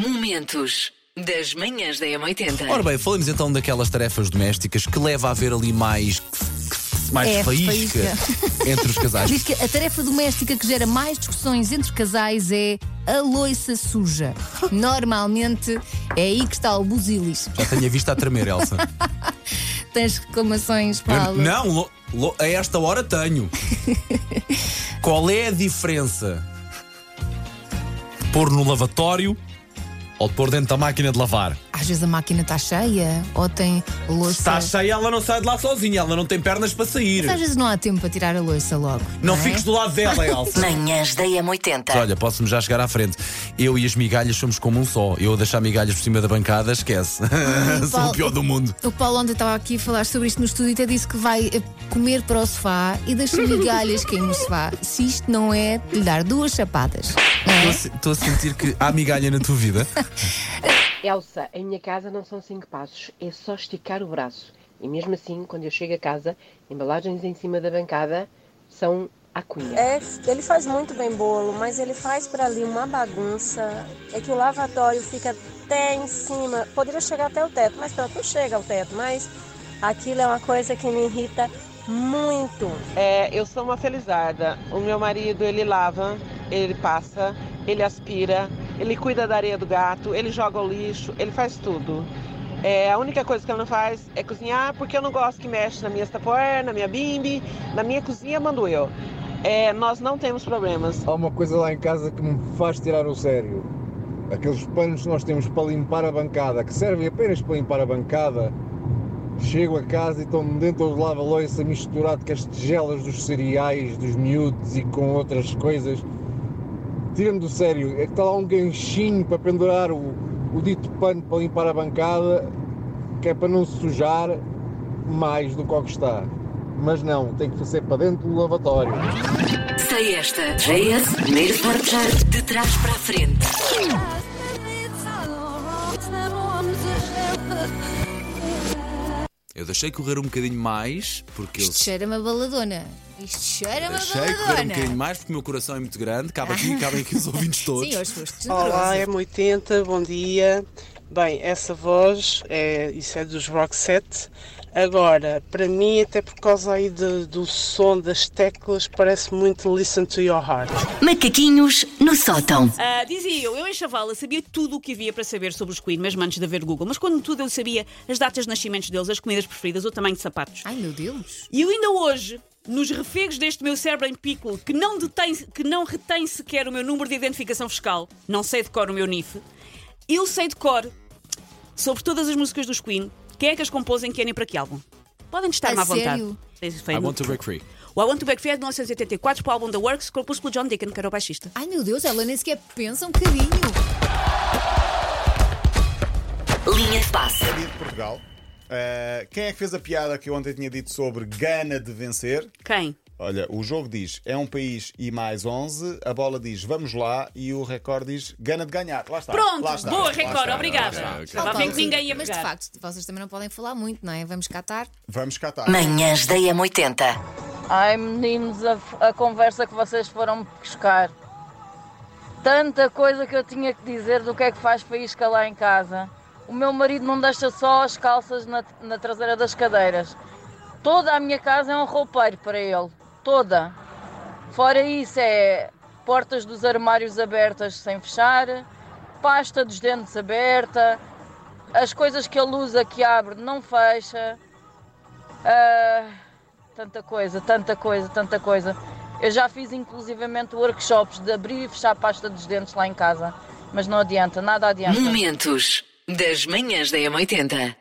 Momentos das manhãs da M80. Ora bem, falamos então daquelas tarefas domésticas que leva a haver ali mais. mais É, faísca faísca. entre os casais. Diz que a tarefa doméstica que gera mais discussões entre casais é a loiça suja. Normalmente é aí que está o busilis. Já tenho a vista a tremer, Elsa. Tens reclamações, Eu- Paulo? não, lo- lo- a esta hora tenho. Qual é a diferença? Pôr no lavatório ou de pôr dentro da máquina de lavar? Às vezes a máquina está cheia ou tem loiça. Está cheia, ela não sai de lá sozinha, ela não tem pernas para sair. Mas às vezes não há tempo para tirar a loiça logo. Não é? fiques do lado dela, Elsa. Manhãs da M80. Olha, posso-me já chegar à frente. Eu e as migalhas somos como um só. Eu a deixar migalhas por cima da bancada, esquece. Sou o pior do mundo. O Paulo ontem estava aqui a falar sobre isto no estúdio e até disse que vai eh, comer para o sofá e deixa migalhas cair no sofá. Se isto não é de lhe dar duas chapadas. não é? Estou Estou a sentir que há migalha na tua vida. Elsa, em minha casa não são cinco passos, é só esticar o braço. E mesmo assim, quando eu chego a casa, embalagens em cima da bancada são a cunha. É, ele faz muito bem bolo, mas ele faz para ali uma bagunça. É que o lavatório fica até em cima. Poderia chegar até o teto, mas pronto, não chega ao teto. Mas aquilo é uma coisa que me irrita muito. É, eu sou uma felizarda. O meu marido, ele lava, ele passa, ele aspira, ele cuida da areia do gato, ele joga o lixo, ele faz tudo. É, a única coisa que ele não faz é cozinhar, porque eu não gosto que mexe na minha tapoer, na minha bimbi, na minha cozinha mando eu. É, nós não temos problemas. Há uma coisa lá em casa que me faz tirar o sério. Aqueles panos que nós temos para limpar a bancada, que servem apenas para limpar a bancada. Chego a casa e estão dentro do lava-loiça misturado com as tigelas dos cereais, dos miúdos e com outras coisas. Tira-me do sério, é que está lá um ganchinho para pendurar o, o dito pano para limpar a bancada, que é para não sujar mais do que o que está. Mas não, tem que ser para dentro do lavatório. Sei esta. JS, primeiro portar de trás para a frente. Eu deixei correr um bocadinho mais, porque eu Isto cheira-me a baladona. Isto cheira-me a deixei correr um baladona. bocadinho mais porque o meu coração é muito grande. Cabe aqui, cabem aqui os ouvintes todos. Sim, hoje foste Olá, generoso. M80, bom dia. Bem, essa voz, é, isso é dos Roxette. Agora, para mim, até por causa aí de- do som das teclas, parece muito Listen to Your Heart. Macaquinhos no sótão. Ah, dizia eu, eu em Chavala sabia tudo o que havia para saber sobre os Queen, mesmo antes de haver Google. Mas quando tudo eu sabia as datas de nascimentos deles, as comidas preferidas, o tamanho de sapatos. Ai meu Deus. E eu ainda hoje, nos refegos deste meu cérebro em pico, que não, detém, que não retém sequer o meu número de identificação fiscal, não sei de cor o meu NIF, eu sei de cor sobre todas as músicas dos Queen, quem é que as compôs em e para que álbum. Podem estar-me à vontade. sério? Foi I no- want to break free. O I Want to Back Free é de 1984 para o álbum The Works, composto pelo John Deacon, que era o baixista. Ai meu Deus, ela nem sequer pensa um bocadinho. Linha de passe. Dia de Portugal. Uh, quem é que fez a piada que eu ontem tinha dito sobre gana de vencer? Quem? Olha, o jogo diz é um país e mais 11, a bola diz vamos lá e o recorde diz gana de ganhar. Lá está. Pronto, lá está, boa, lá Record, está, obrigada. lá está. Ver Paulo, que ninguém ia Mas de facto, vocês também não podem falar muito, não é? Vamos catar. Vamos catar. Manhãs da M80. Ai meninos, a, a conversa que vocês foram buscar. Tanta coisa que eu tinha que dizer do que é que faz faísca lá em casa. O meu marido não deixa só as calças na, na traseira das cadeiras. Toda a minha casa é um roupeiro para ele. Toda. Fora isso é portas dos armários abertas sem fechar, pasta dos dentes aberta, as coisas que ele usa que abre não fecha. Ah, tanta coisa, tanta coisa, tanta coisa. Eu já fiz inclusivamente workshops de abrir e fechar pasta dos dentes lá em casa, mas não adianta, nada adianta. Momentos das manhãs da M80.